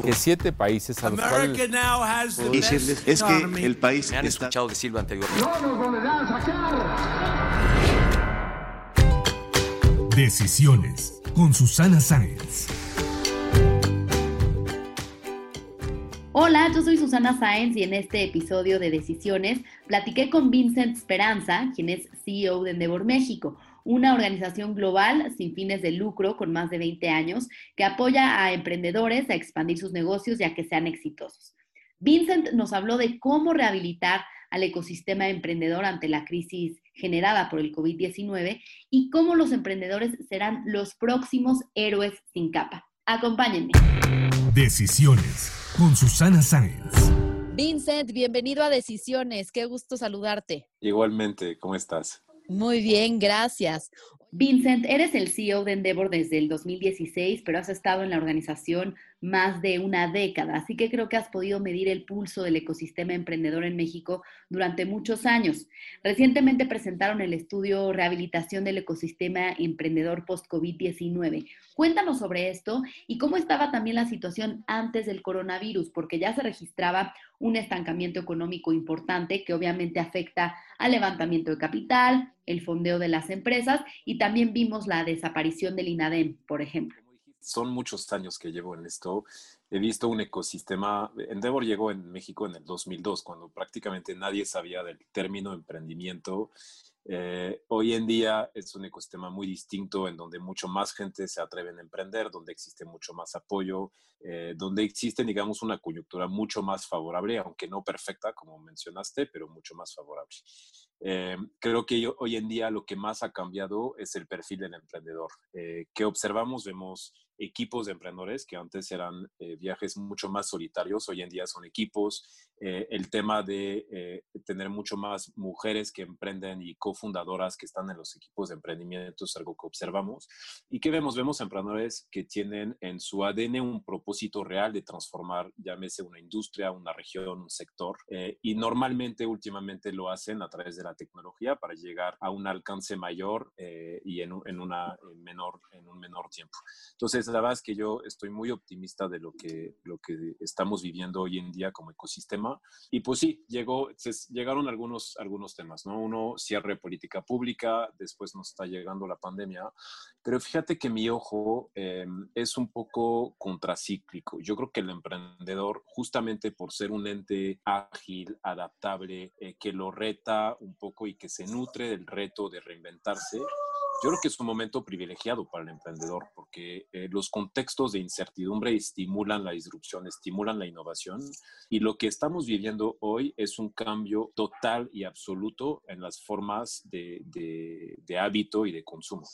Que siete países a los America cuales now has the decirles best es que el país Me han está escuchado decirlo anteriormente. No nos volverán a sacar. Decisiones con Susana Sáenz. Hola, yo soy Susana Sáenz y en este episodio de Decisiones platiqué con Vincent Esperanza, quien es CEO de Endeavor México, una organización global sin fines de lucro con más de 20 años que apoya a emprendedores a expandir sus negocios y a que sean exitosos. Vincent nos habló de cómo rehabilitar al ecosistema emprendedor ante la crisis generada por el COVID-19 y cómo los emprendedores serán los próximos héroes sin capa. Acompáñenme. Decisiones con Susana Sáenz. Vincent, bienvenido a Decisiones. Qué gusto saludarte. igualmente, ¿cómo estás? Muy bien, gracias. Vincent, eres el CEO de Endeavor desde el 2016, pero has estado en la organización más de una década, así que creo que has podido medir el pulso del ecosistema emprendedor en México durante muchos años. Recientemente presentaron el estudio Rehabilitación del ecosistema emprendedor post-COVID-19. Cuéntanos sobre esto y cómo estaba también la situación antes del coronavirus, porque ya se registraba un estancamiento económico importante que obviamente afecta al levantamiento de capital, el fondeo de las empresas y también vimos la desaparición del INADEM, por ejemplo. Son muchos años que llevo en esto. He visto un ecosistema. Endeavor llegó en México en el 2002, cuando prácticamente nadie sabía del término emprendimiento. Eh, hoy en día es un ecosistema muy distinto en donde mucho más gente se atreve a emprender, donde existe mucho más apoyo, eh, donde existe, digamos, una coyuntura mucho más favorable, aunque no perfecta, como mencionaste, pero mucho más favorable. Eh, creo que yo, hoy en día lo que más ha cambiado es el perfil del emprendedor. Eh, ¿Qué observamos? Vemos equipos de emprendedores que antes eran eh, viajes mucho más solitarios, hoy en día son equipos. Eh, el tema de eh, tener mucho más mujeres que emprenden y cofundadoras que están en los equipos de emprendimiento es algo que observamos. ¿Y qué vemos? Vemos emprendedores que tienen en su ADN un propósito real de transformar, llámese una industria, una región, un sector. eh, y normalmente, últimamente lo hacen a través de la tecnología para llegar a un alcance mayor eh, y en, en una en menor, en un menor tiempo. Entonces, la verdad es que yo estoy muy optimista de lo que, lo que estamos viviendo hoy en día como ecosistema. Y pues sí, llegó, se- llegaron algunos, algunos temas, ¿no? Uno, cierre política pública, después nos está llegando la pandemia, pero fíjate que mi ojo eh, es un poco contracíclico. Yo creo que el emprendedor, justamente por ser un ente ágil, adaptable, eh, que lo reta un poco y que se nutre del reto de reinventarse, yo creo que es un momento privilegiado para el emprendedor porque eh, los contextos de incertidumbre estimulan la disrupción, estimulan la innovación y lo que estamos viviendo hoy es un cambio total y absoluto en las formas de, de- de hábito y de consumo.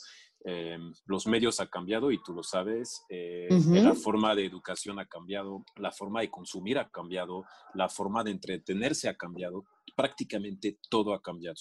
Eh, los medios han cambiado y tú lo sabes, eh, Ujú. la forma de educación ha cambiado, la forma de consumir ha cambiado, la forma de entretenerse ha cambiado, prácticamente todo ha cambiado.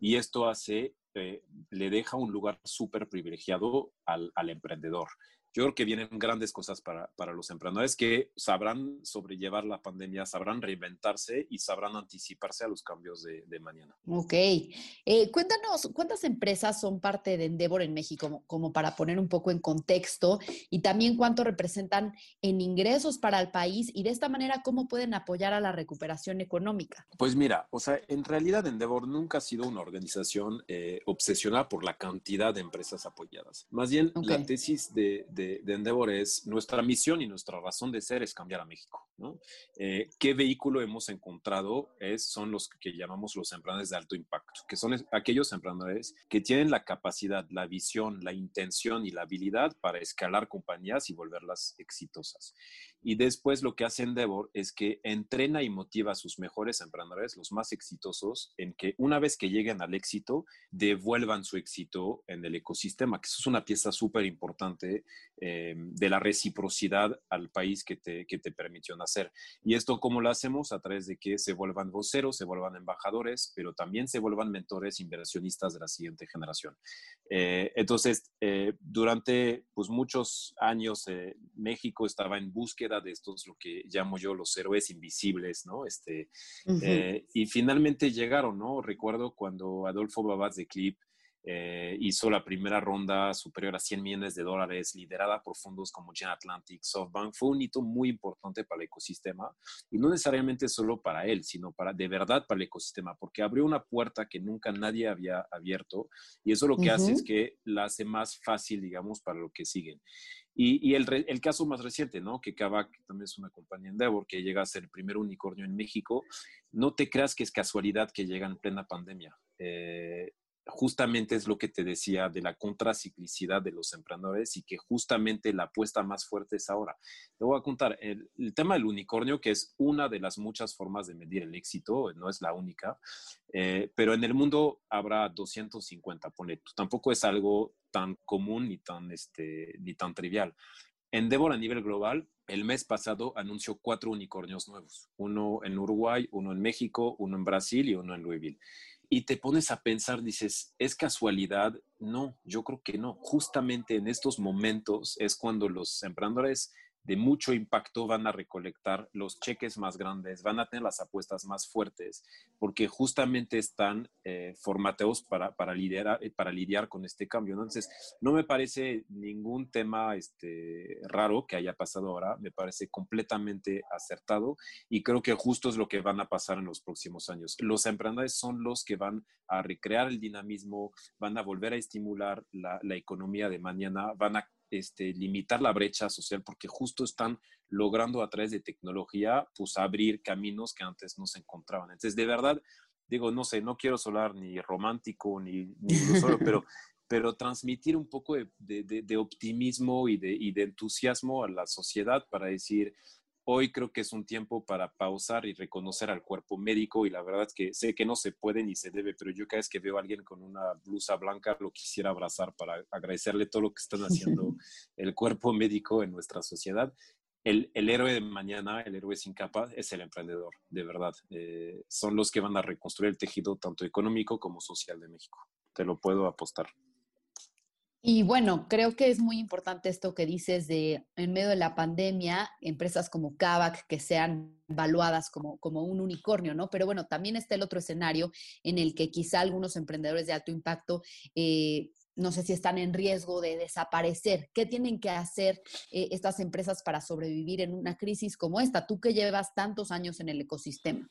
Y esto hace, eh, le deja un lugar súper privilegiado al, al emprendedor. Yo creo que vienen grandes cosas para, para los emprendedores que sabrán sobrellevar la pandemia, sabrán reinventarse y sabrán anticiparse a los cambios de, de mañana. Ok. Eh, cuéntanos, ¿cuántas empresas son parte de Endeavor en México? Como, como para poner un poco en contexto y también cuánto representan en ingresos para el país y de esta manera cómo pueden apoyar a la recuperación económica. Pues mira, o sea, en realidad Endeavor nunca ha sido una organización eh, obsesionada por la cantidad de empresas apoyadas. Más bien, la tesis de, de- de Endeavor es nuestra misión y nuestra razón de ser es cambiar a México. ¿No? Eh, ¿Qué vehículo hemos encontrado? Es, son los que llamamos los emprendedores de alto impacto. que son aquellos emprendedores que tienen la capacidad, la visión, la intención y la habilidad para escalar compañías y volverlas exitosas. Y después lo que hace Endeavor es que entrena y motiva a sus mejores emprendedores, los más exitosos, en que una vez que lleguen al éxito, devuelvan su éxito en el ecosistema, que eso es una pieza súper importante eh, de la reciprocidad al país que te, que te permitió nacer. Y esto, ¿cómo lo hacemos? A través de que se vuelvan voceros, se vuelvan embajadores, pero también se vuelvan mentores, inversionistas de la siguiente generación. Eh, entonces, eh, durante pues, muchos años, México estaba en búsqueda de estos, lo que llamo yo los héroes invisibles, ¿no? Este, eh, y finalmente llegaron, ¿no? Recuerdo cuando Adolfo Babaz de Clip eh, hizo la primera ronda superior a 100 millones de dólares, liderada por fondos como Gen Atlantic, SoftBank, fue un hito muy importante para el ecosistema y no necesariamente solo para él, sino para de verdad para el ecosistema, porque abrió una puerta que nunca nadie había abierto y eso lo que hace es que la hace más fácil, digamos, para lo que siguen. Y, el, el, caso más reciente, ¿no? Que Kavak también es una compañía Endeavor que llega a ser el primer unicornio en México. No te creas que es casualidad que llega en plena pandemia. Eh, justamente es lo que te decía de la contraciclicidad de los emprendedores y que justamente la apuesta más fuerte es ahora. Te voy a contar el, tema del unicornio, que es una de las muchas formas de medir el éxito, no es la única, eh, pero en el mundo habrá 250, pone, tampoco es algo tan común ni tan, este, ni tan trivial. Endeavor a nivel global, el mes pasado anunció cuatro unicornios nuevos, uno en Uruguay, uno en México, uno en Brasil y uno en Louisville y te pones a pensar, dices, ¿es casualidad? No, yo creo que no. Justamente en estos momentos es cuando los emprendedores de mucho impacto van a recolectar los cheques más grandes, van a tener las apuestas más fuertes, porque justamente están eh, formateados para, para, liderar, eh, para lidiar con este cambio. Entonces, no me parece ningún tema este, raro que haya pasado ahora, me parece completamente acertado y creo que justo es lo que van a pasar en los próximos años. Los emprendedores son los que van a recrear el dinamismo, van a volver a estimular la, la economía de mañana, van a este, limitar la brecha social porque justo están logrando a través de tecnología pues abrir caminos que antes no se encontraban. Entonces, de verdad, digo, no sé, no quiero sonar ni romántico ni, ni pero, pero transmitir un poco de, de, optimismo y de, y de entusiasmo a la sociedad para decir, hoy creo que es un tiempo para pausar y reconocer al cuerpo médico y la verdad es que sé que no se puede ni se debe, pero yo cada vez que veo a alguien con una blusa blanca lo quisiera abrazar para agradecerle todo lo que están haciendo el cuerpo médico en nuestra sociedad. El, el, héroe de mañana, el héroe sin capa, es el emprendedor, de verdad. Eh, son los que van a reconstruir el tejido tanto económico como social de México. Te lo puedo apostar. Y bueno, creo que es muy importante esto que dices de, en medio de la pandemia, empresas como Kavak que sean valuadas como, como un unicornio, ¿no? Pero bueno, también está el otro escenario en el que quizá algunos emprendedores de alto impacto eh, no sé si están en riesgo de desaparecer. ¿Qué tienen que hacer eh, estas empresas para sobrevivir en una crisis como esta? Tú que llevas tantos años en el ecosistema.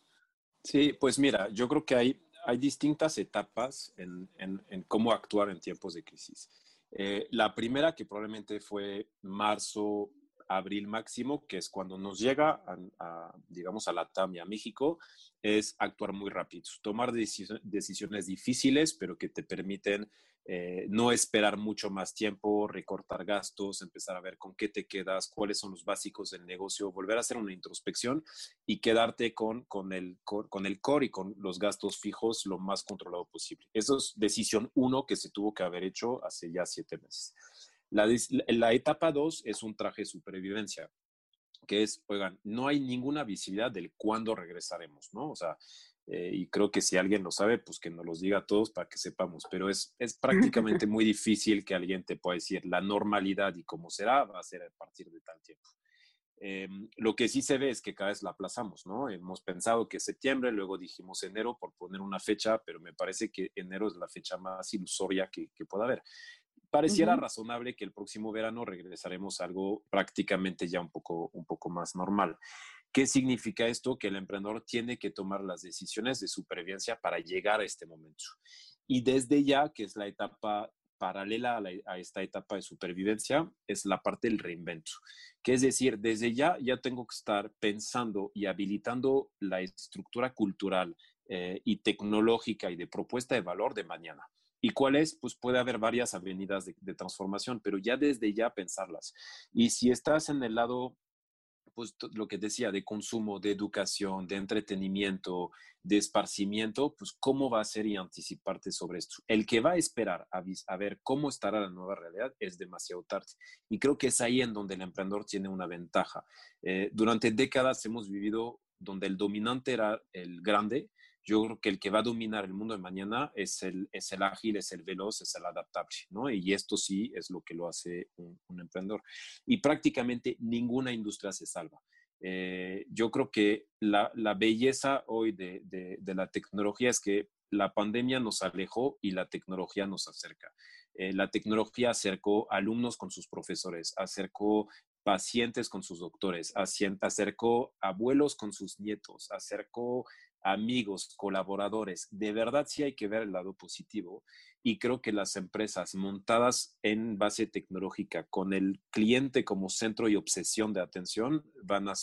Sí, pues mira, yo creo que hay, hay distintas etapas en, en cómo actuar en tiempos de crisis. Eh, la primera que probablemente fue marzo, abril máximo, que es cuando nos llega, a, digamos, a la TAM y a México, es actuar muy rápido, tomar decisiones difíciles, pero que te permiten eh, no esperar mucho más tiempo, recortar gastos, empezar a ver con qué te quedas, cuáles son los básicos del negocio, volver a hacer una introspección y quedarte con, con, el, con el core y con los gastos fijos lo más controlado posible. Eso es decisión uno que se tuvo que haber hecho hace ya siete meses. La, la etapa dos es un traje de supervivencia que es, oigan, no hay ninguna visibilidad del cuándo regresaremos, ¿no? O sea, eh, y creo que si alguien lo sabe, pues que nos los diga a todos para que sepamos, pero es, es prácticamente muy difícil que alguien te pueda decir la normalidad y cómo será, va a ser a partir de tal tiempo. Em, lo que sí se ve es que cada vez la aplazamos, ¿no? Hemos pensado que septiembre, luego dijimos enero por poner una fecha, pero me parece que enero es la fecha más ilusoria que, que pueda haber pareciera razonable que el próximo verano regresaremos a algo prácticamente ya un poco, un poco más normal. ¿Qué significa esto? Que el emprendedor tiene que tomar las decisiones de supervivencia para llegar a este momento. Y desde ya, que es la etapa paralela a, la, a, esta etapa de supervivencia es la parte del reinvento, que es decir, desde ya ya tengo que estar pensando y habilitando la estructura cultural eh, y tecnológica y de propuesta de valor de mañana. ¿Y cuál es? Pues puede haber varias avenidas de, transformación, pero ya desde ya pensarlas. Y si estás en el lado pues lo que decía, de consumo, de educación, de entretenimiento, de esparcimiento, pues cómo va a ser y anticiparte sobre esto. El que va a esperar a, a, ver cómo estará la nueva realidad es demasiado tarde. Y creo que es ahí en donde el emprendedor tiene una ventaja. Eh, durante décadas hemos vivido donde el dominante era el grande yo creo que el que va a dominar el mundo de mañana es el, es el ágil, es el veloz, es el adaptable, ¿no? Y esto sí es lo que lo hace un, emprendedor. Y prácticamente ninguna industria se salva. Eh, yo creo que la, la belleza hoy de, de, de, la tecnología es que la pandemia nos alejó y la tecnología nos acerca. Eh, la tecnología acercó alumnos con sus profesores, acercó pacientes con sus doctores, acercó abuelos con sus nietos, acercó amigos, colaboradores. De verdad sí hay que ver el lado positivo y creo que las empresas montadas en base tecnológica con el cliente como centro y obsesión de atención van a,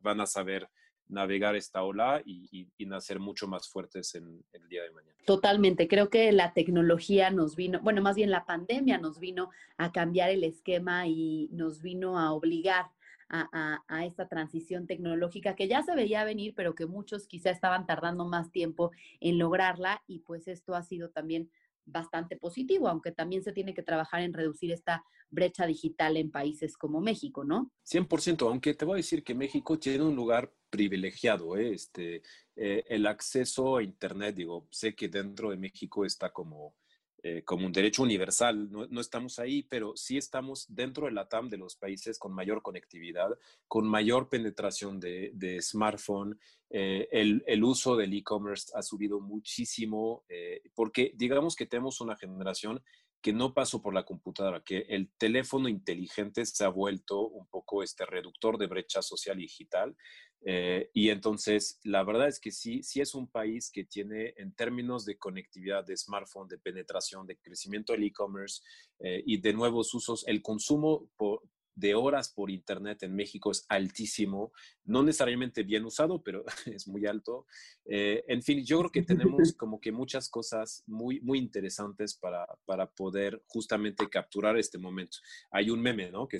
van a saber navegar esta ola y, y, nacer mucho más fuertes en, el día de mañana. Totalmente, creo que la tecnología nos vino, bueno, más bien la pandemia nos vino a cambiar el esquema y nos vino a obligar a, a, a, esta transición tecnológica que ya se veía venir, pero que muchos quizá estaban tardando más tiempo en lograrla y pues esto ha sido también bastante positivo, aunque también se tiene que trabajar en reducir esta brecha digital en países como México, ¿no? 100%, aunque te voy a decir que México tiene un lugar privilegiado, ¿eh? este, eh, el acceso a Internet, digo, sé que dentro de México está como eh, como un derecho universal. No, no, estamos ahí, pero sí estamos dentro de la TAM de los países con mayor conectividad, con mayor penetración de, de smartphone. Eh, el, el, uso del e-commerce ha subido muchísimo eh, porque digamos que tenemos una generación que no pasó por la computadora, que el teléfono inteligente se ha vuelto un poco este reductor de brecha social y digital. Eh, y entonces, la verdad es que sí, sí es un país que tiene en términos de conectividad, de smartphone, de penetración, de crecimiento del e-commerce eh, y de nuevos usos, el consumo por, de horas por Internet en México es altísimo, no necesariamente bien usado, pero es muy alto. Eh, en fin, yo creo que tenemos como que muchas cosas muy, muy interesantes para, para poder justamente capturar este momento. Hay un meme, ¿no? Que,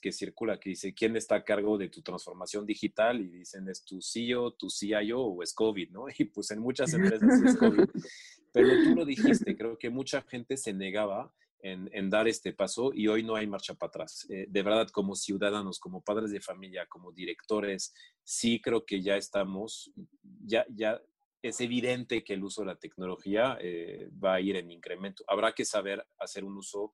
que circula que dice, ¿quién está a cargo de tu transformación digital? Y dicen, ¿es tu CEO, tu CIO o es COVID, ¿no? Y pues en muchas empresas es COVID. Pero tú lo dijiste, creo que mucha gente se negaba en, en, dar este paso y hoy no hay marcha para atrás. Eh, de verdad, como ciudadanos, como padres de familia, como directores, sí creo que ya estamos, ya, ya es evidente que el uso de la tecnología eh, va a ir en incremento. Habrá que saber hacer un uso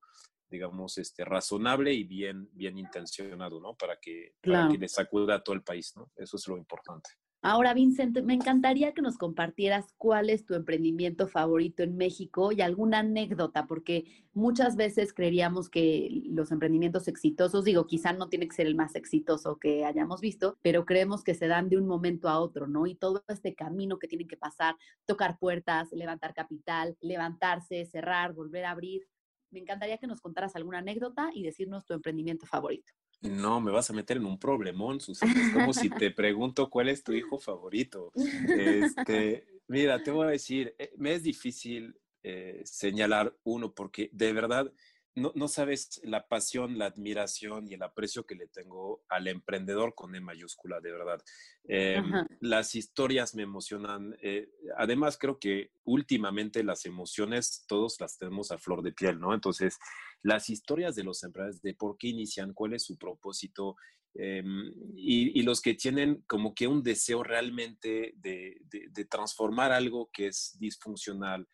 digamos, este, razonable y bien, bien intencionado, ¿no? Para que, claro. para que le sacuda a todo el país, ¿no? Eso es lo importante. Ahora, Vincent, me encantaría que nos compartieras cuál es tu emprendimiento favorito en México y alguna anécdota, porque muchas veces creeríamos que los emprendimientos exitosos, digo, quizá no tiene que ser el más exitoso que hayamos visto, pero creemos que se dan de un momento a otro, ¿no? Y todo este camino que tienen que pasar, tocar puertas, levantar capital, levantarse, cerrar, volver a abrir. Me encantaría que nos contaras alguna anécdota y decirnos tu emprendimiento favorito. No, me vas a meter en un problemón, Susana. Es como si te pregunto cuál es tu hijo favorito. Este, mira, te voy a decir, eh, me es difícil eh, señalar uno porque de verdad no, no, sabes la pasión, la admiración y el aprecio que le tengo al emprendedor con E mayúscula, de verdad. Eh, las historias me emocionan. Eh, además, creo que últimamente las emociones todos las tenemos a flor de piel, ¿no? Entonces, las historias de los emprendedores, de por qué inician, cuál es su propósito, eh, y, y, los que tienen como que un deseo realmente de, de, de transformar algo que es disfuncional.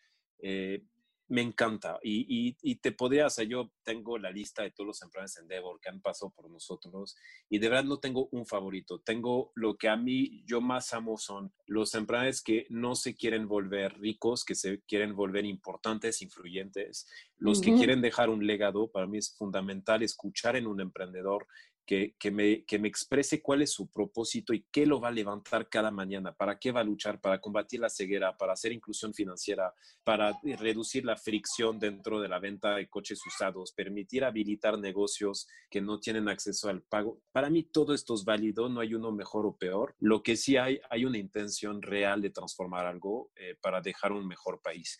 Eh, me encanta. Y, y, y, te podría, o sea, yo tengo la lista de todos los emprendedores en Endeavor que han pasado por nosotros y de verdad no tengo un favorito. Tengo lo que a mí yo más amo son los emprendedores que no se quieren volver ricos, que se quieren volver importantes, influyentes, los uh -huh. que quieren dejar un legado. Para mí es fundamental escuchar en un emprendedor que, me, que me exprese cuál es su propósito y qué lo va a levantar cada mañana, para qué va a luchar, para combatir la ceguera, para hacer inclusión financiera, para reducir la fricción dentro de la venta de coches usados, permitir habilitar negocios que no tienen acceso al pago. Para mí todo esto es válido, no hay uno mejor o peor. Lo que sí hay, hay una intención real de transformar algo eh, para dejar un mejor país.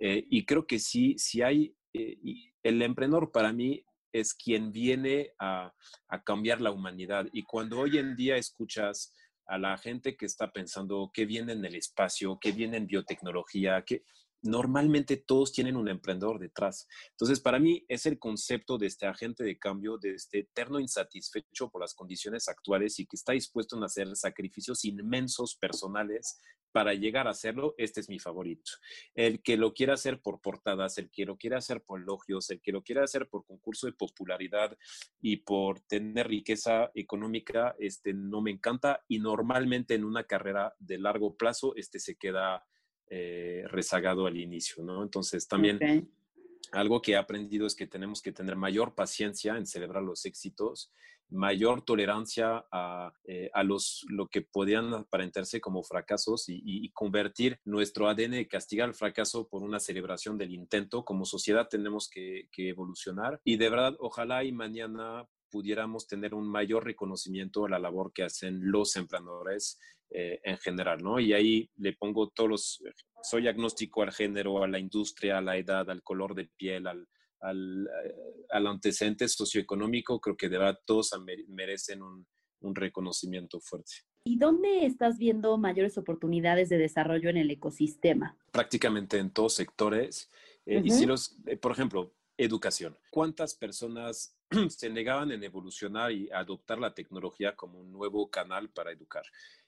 Eh, y creo que sí, sí hay, eh, el emprendedor para mí es quien viene a, a, cambiar la humanidad. Y cuando hoy en día escuchas a la gente que está pensando qué viene en el espacio, qué viene en biotecnología, que normalmente todos tienen un emprendedor detrás. Entonces, para mí es el concepto de este agente de cambio, de este eterno insatisfecho por las condiciones actuales y que está dispuesto a hacer sacrificios inmensos personales para llegar a hacerlo, este es mi favorito. El que lo quiera hacer por portadas, el que lo quiera hacer por elogios, el que lo quiera hacer por concurso de popularidad y por tener riqueza económica, este no me encanta y normalmente en una carrera de largo plazo, este se queda eh, rezagado al inicio, ¿no? Entonces también okay. algo que he aprendido es que tenemos que tener mayor paciencia en celebrar los éxitos, mayor tolerancia a, eh, a los, lo que podían aparentarse como fracasos y, y, y, convertir nuestro ADN de castigar el fracaso por una celebración del intento. Como sociedad tenemos que, que evolucionar y de verdad, ojalá y mañana pudiéramos tener un mayor reconocimiento a la labor que hacen los emprendedores eh, en general, ¿no? Y ahí le pongo todos los, soy agnóstico al género, a la industria, a la edad, al color de piel, al, al, al antecedente socioeconómico, creo que de verdad todos merecen un, un reconocimiento fuerte. ¿Y dónde estás viendo mayores oportunidades de desarrollo en el ecosistema? Prácticamente en todos sectores. Eh, uh -huh. Y si los, eh, por ejemplo, educación. ¿Cuántas personas se negaban en evolucionar y adoptar la tecnología como un nuevo canal para educar?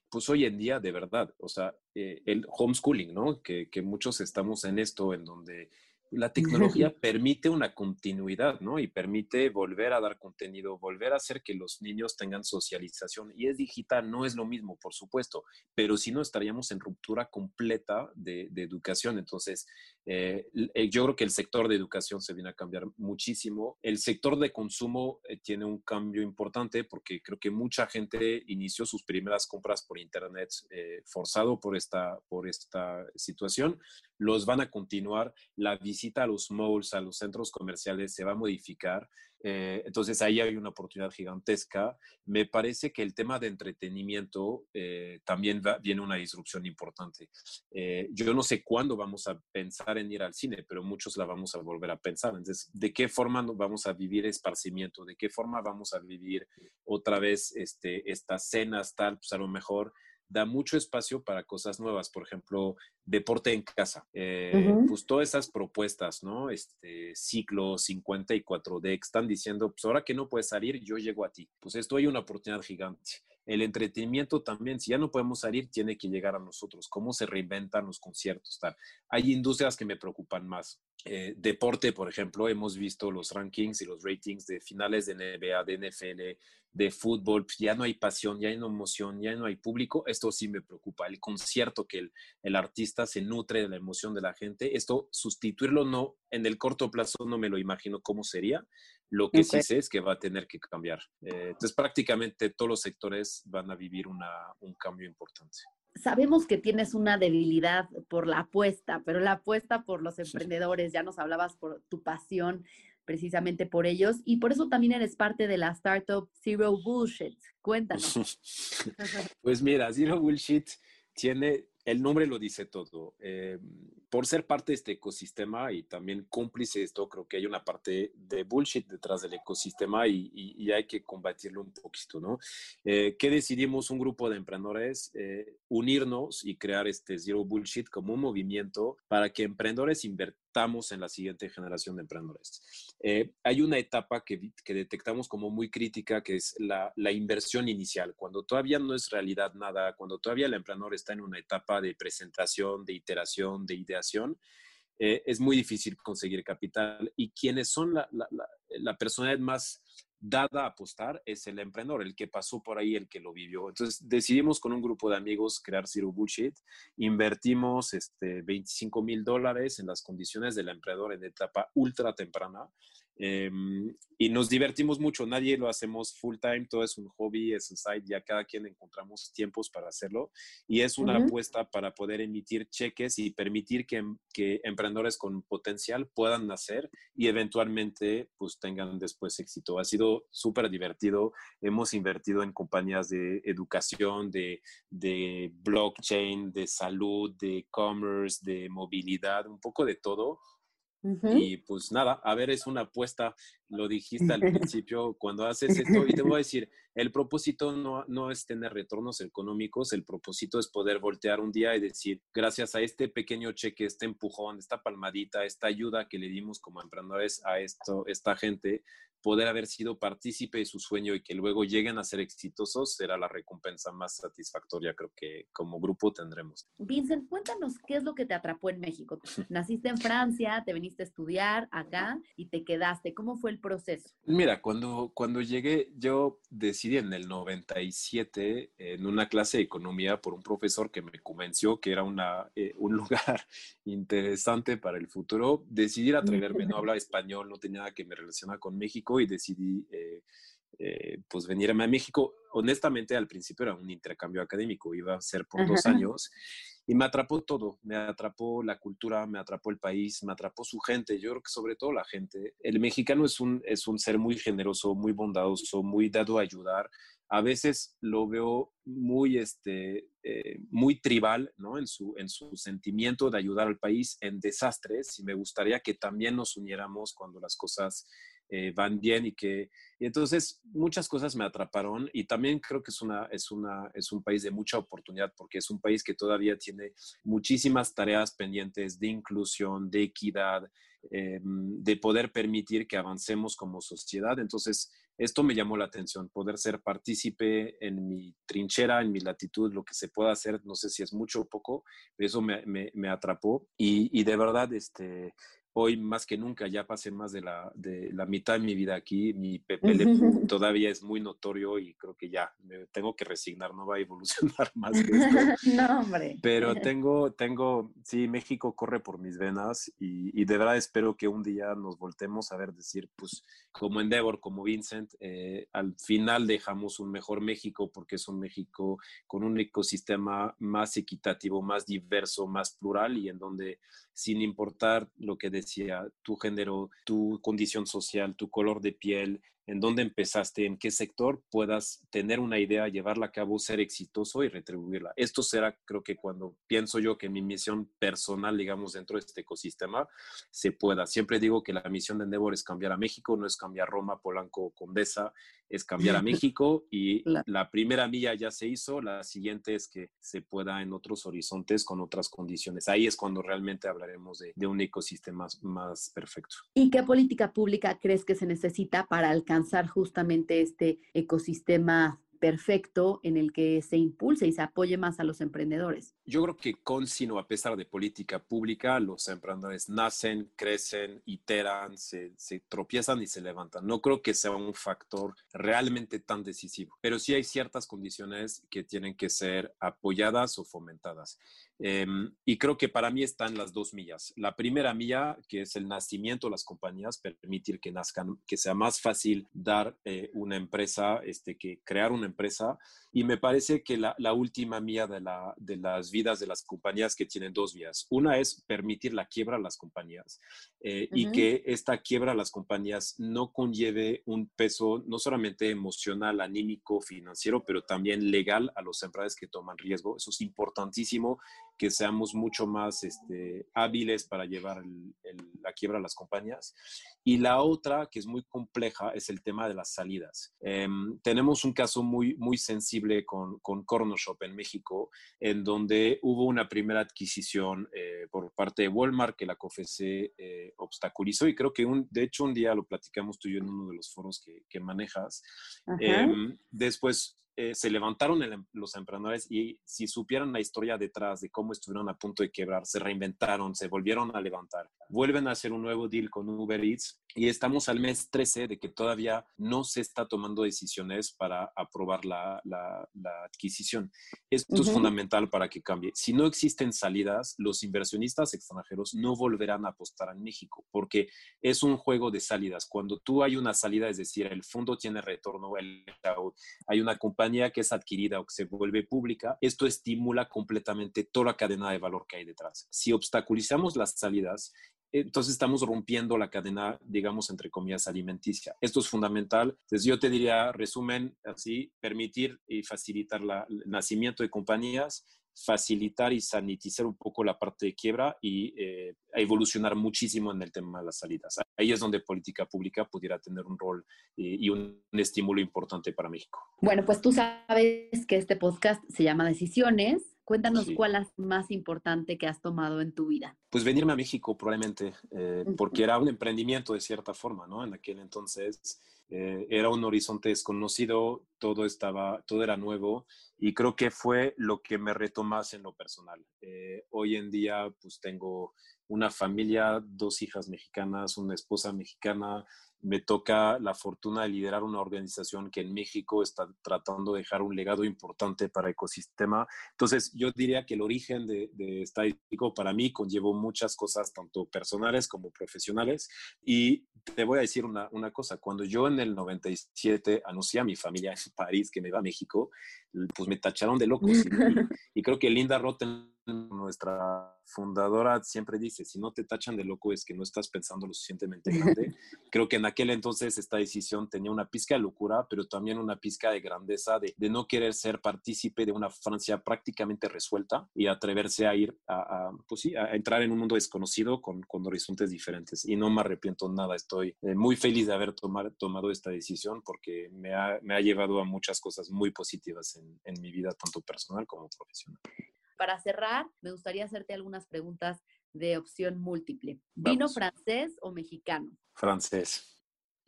Pues hoy en día, de verdad, o sea, eh, el homeschooling, ¿no? Que, que, muchos estamos en esto, en donde la tecnología permite una continuidad, ¿no? Y permite volver a dar contenido, volver a hacer que los niños tengan socialización. Y es digital, no es lo mismo, por supuesto, pero si no estaríamos en ruptura completa de, de educación. Entonces, eh, yo creo que el sector de educación se viene a cambiar muchísimo. El sector de consumo eh, tiene un cambio importante porque creo que mucha gente inició sus primeras compras por Internet eh, forzado por esta, por esta situación. Los van a continuar. La visita a los malls, a los centros comerciales se va a modificar. Eh, entonces ahí hay una oportunidad gigantesca. Me parece que el tema de entretenimiento eh, también va, viene una disrupción importante. Eh, yo no sé cuándo vamos a pensar en ir al cine, pero muchos la vamos a volver a pensar. Entonces, ¿de qué forma vamos a vivir esparcimiento? ¿De qué forma vamos a vivir otra vez este, estas cenas tal? Pues a lo mejor da mucho espacio para cosas nuevas, por ejemplo, deporte en casa. Eh, uh -huh. Pues todas esas propuestas, ¿no? Este ciclo 54D que están diciendo, pues ahora que no puedes salir, yo llego a ti. Pues esto hay una oportunidad gigante. El entretenimiento también, si ya no podemos salir, tiene que llegar a nosotros. ¿Cómo se reinventan los conciertos? Tal? Hay industrias que me preocupan más. Eh, deporte, por ejemplo, hemos visto los rankings y los ratings de finales de NBA, de NFL, de fútbol, pues ya no hay pasión, ya no hay emoción, ya no hay público, esto sí me preocupa. El concierto, que el, el, artista se nutre de la emoción de la gente, esto sustituirlo no, en el corto plazo no me lo imagino cómo sería, lo que okay. sí sé es que va a tener que cambiar. Eh, entonces prácticamente todos los sectores van a vivir una, un cambio importante sabemos que tienes una debilidad por la apuesta, pero la apuesta por los emprendedores, ya nos hablabas por tu pasión precisamente por ellos y por eso también eres parte de la startup Zero Bullshit. Cuéntanos. pues mira, Zero Bullshit tiene, el nombre lo dice todo. Eh, por ser parte de este ecosistema y también cómplice de esto, creo que hay una parte de bullshit detrás del ecosistema y, hay que combatirlo un poquito, ¿no? Eh, ¿Qué decidimos un grupo de emprendedores? Eh, unirnos y crear este Zero Bullshit como un movimiento para que emprendedores insertamos en la siguiente generación de emprendedores. Eh, hay una etapa que, que, detectamos como muy crítica, que es la, la, inversión inicial, cuando todavía no es realidad nada, cuando todavía el emprendedor está en una etapa de presentación, de iteración, de ideación. Eh, es muy difícil conseguir capital y quienes son la, la, la personalidad más dada a apostar es el emprendedor, el que pasó por ahí, el que lo vivió. Entonces decidimos con un grupo de amigos crear Zero Bullshit, invertimos este, 25 mil dólares en las condiciones del emprendedor en etapa ultra temprana eh, y nos divertimos mucho, nadie lo hacemos full time, todo es un hobby, es un side, ya cada quien encontramos tiempos para hacerlo y es una uh -huh. apuesta para poder emitir cheques y permitir que, que, emprendedores con potencial puedan nacer y eventualmente pues tengan después éxito. Ha sido súper divertido, hemos invertido en compañías de educación, de, de blockchain, de salud, de e-commerce, de movilidad, un poco de todo Uh -huh. Y pues nada, a ver, es una apuesta, lo dijiste al principio, cuando haces esto, y te voy a decir, el propósito no, no es tener retornos económicos, el propósito es poder voltear un día y decir, gracias a este pequeño cheque, este empujón, esta palmadita, esta ayuda que le dimos como emprendedores a esto, esta gente, poder haber sido partícipe de su sueño y que luego lleguen a ser exitosos será la recompensa más satisfactoria creo que como grupo tendremos. Vincent, cuéntanos qué es lo que te atrapó en México. Naciste en Francia, te viniste a estudiar acá y te quedaste. ¿Cómo fue el proceso? Mira, cuando, cuando llegué, yo decidí en el 97 en una clase de economía por un profesor que me convenció que era una, eh, un lugar interesante para el futuro, decidí atreverme, no hablaba español, no tenía nada que me relacionara con México y decidí eh, eh, pues venirme a México. Honestamente, al principio era un intercambio académico, iba a ser por dos años y me atrapó todo, me atrapó la cultura, me atrapó el país, me atrapó su gente, yo creo que sobre todo la gente. El mexicano es un, es un ser muy generoso, muy bondadoso, muy dado a ayudar. A veces lo veo muy, este, eh, muy tribal ¿no? en, su, en su sentimiento de ayudar al país en desastres y me gustaría que también nos uniéramos cuando las cosas eh, van bien y que y entonces muchas cosas me atraparon y también creo que es, una, es, una, es un país de mucha oportunidad porque es un país que todavía tiene muchísimas tareas pendientes de inclusión, de equidad, eh, de poder permitir que avancemos como sociedad. Entonces, esto me llamó la atención, poder ser partícipe en mi trinchera, en mi latitud, lo que se pueda hacer, no sé si es mucho o poco, pero eso me, me, me atrapó y, y, de verdad, este, hoy más que nunca, ya pasé más de la, de la mitad de mi vida aquí, mi PPL todavía es muy notorio y creo que ya me tengo que resignar, no va a evolucionar más que esto. no, hombre. Pero tengo, tengo, sí, México corre por mis venas y, y, de verdad espero que un día nos voltemos a ver decir, pues como Endeavor, como Vincent, eh, al final dejamos un mejor México porque es un México con un ecosistema más equitativo, más diverso, más plural y en donde sin importar lo que tu género, tu condición social, tu color de piel, en dónde empezaste, en qué sector, puedas tener una idea, llevarla a cabo, ser exitoso y retribuirla. Esto será, creo que cuando pienso yo que mi misión personal, digamos, dentro de este ecosistema, se pueda. Siempre digo que la misión de Endeavor es cambiar a México, no es cambiar Roma, Polanco, Condesa, es cambiar a México y la, la primera milla ya se hizo, la siguiente es que se pueda en otros horizontes con otras condiciones. Ahí es cuando realmente hablaremos de, de un ecosistema más, más perfecto. ¿Y qué política pública crees que se necesita para alcanzar alcanzar justamente este ecosistema perfecto en el que se impulse y se apoye más a los emprendedores. Yo creo que con sino a pesar de política pública, los emprendedores nacen, crecen, iteran, se, se, tropiezan y se levantan. No creo que sea un factor realmente tan decisivo, pero sí hay ciertas condiciones que tienen que ser apoyadas o fomentadas. Eh, y creo que para mí están las dos millas. La primera milla, que es el nacimiento de las compañías, permitir que nazcan, que sea más fácil dar eh, una empresa, este, que crear una empresa. Y me parece que la, la última mía de, la, de, las vidas de las compañías que tienen dos vías. Una es permitir la quiebra a las compañías eh, uh -huh. y que esta quiebra a las compañías no conlleve un peso no solamente emocional, anímico, financiero, pero también legal a los empresarios que toman riesgo. Eso es importantísimo que seamos mucho más este, hábiles para llevar el, el, la quiebra a las compañías. Y la otra, que es muy compleja, es el tema de las salidas. Eh, tenemos un caso muy muy, sensible con, con Corner Shop en México, en donde hubo una primera adquisición eh, por parte de Walmart que la COFESE eh, obstaculizó y creo que un, de hecho un día lo platicamos tú y yo en uno de los foros que, que manejas. Em, después eh, se levantaron em, los emprendedores y si supieran la historia detrás de cómo estuvieron a punto de quebrar, se reinventaron, se volvieron a levantar, vuelven a hacer un nuevo deal con Uber Eats y estamos al mes 13 de que todavía no se está tomando decisiones para aprobar la, la, adquisición. Esto es fundamental para que cambie. Si no existen salidas, los inversionistas extranjeros no volverán a apostar en México porque es un juego de salidas. Cuando tú hay una salida, es decir, el fondo tiene retorno, el, hay una compañía que es adquirida o que se vuelve pública, esto estimula completamente toda la cadena de valor que hay detrás. Si obstaculizamos las salidas, entonces estamos rompiendo la cadena, digamos, entre comillas, alimenticia. Esto es fundamental. Entonces yo te diría, resumen, así, permitir y facilitar el nacimiento de compañías, facilitar y sanitizar un poco la parte de quiebra y eh, evolucionar muchísimo en el tema de las salidas. Ahí es donde política pública pudiera tener un rol y, un, estímulo importante para México. Bueno, pues tú sabes que este podcast se llama Decisiones Cuéntanos cuál es más importante que has tomado en tu vida. Pues venirme a México probablemente, eh, porque era un emprendimiento de cierta forma, ¿no? En aquel entonces eh, era un horizonte desconocido, todo estaba, todo era nuevo y creo que fue lo que me retomase en lo personal. Eh, hoy en día, pues tengo una familia, dos hijas mexicanas, una esposa mexicana, me toca la fortuna de liderar una organización que en México está tratando de dejar un legado importante para el ecosistema. Entonces, yo diría que el origen de, de Estadístico para mí conllevó muchas cosas, tanto personales como profesionales. Y te voy a decir una, una cosa, cuando yo en el 97 anuncié a mi familia en París que me iba a México, pues me tacharon de locos. Y, y creo que Linda Rotten nuestra fundadora siempre dice, si no te tachan de loco es que no estás pensando lo suficientemente grande. Creo que en aquel entonces esta decisión tenía una pizca de locura, pero también una pizca de grandeza de, no querer ser partícipe de una Francia prácticamente resuelta y atreverse a ir a, pues a entrar en un mundo desconocido con, con, horizontes diferentes. Y no me arrepiento nada, estoy eh, muy feliz de haber tomado esta decisión porque me ha, me ha, llevado a muchas cosas muy positivas en, en mi vida, tanto personal como profesional para cerrar, me gustaría hacerte algunas preguntas de opción múltiple. ¿Vino francés o mexicano? Francés.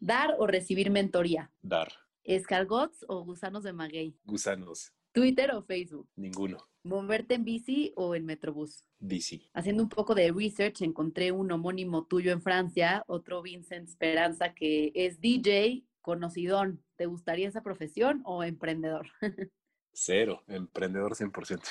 ¿Dar o recibir mentoría? Dar. ¿Escargots o gusanos de maguey? Gusanos. ¿Twitter o Facebook? Ninguno. ¿Moverte en bici o en Metrobús? Bici. Haciendo un poco de research, encontré un homónimo tuyo en Francia, otro Vincent Esperanza, que es DJ conocidón. ¿Te gustaría esa profesión o emprendedor? Cero, emprendedor 100%.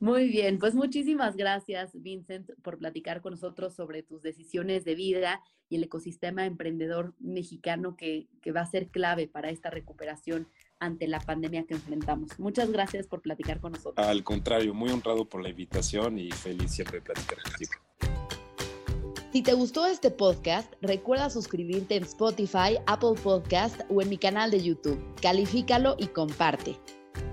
Muy bien, pues muchísimas gracias, Vincent, por platicar con nosotros sobre tus decisiones de vida y el ecosistema emprendedor mexicano que, va a ser clave para esta recuperación ante la pandemia que enfrentamos. Muchas gracias por platicar con nosotros. Al contrario, muy honrado por la invitación y feliz siempre de platicar contigo. Si te gustó este podcast, recuerda suscribirte en Spotify, Apple Podcast o en mi canal de YouTube. Califícalo y comparte.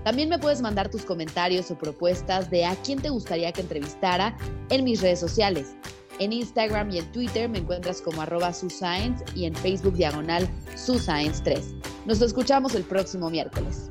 También me puedes mandar tus comentarios o propuestas de a quién te gustaría que entrevistara en mis redes sociales. En Instagram y en Twitter me encuentras como arroba suscience y en Facebook diagonal suscience3. Nos escuchamos el próximo miércoles.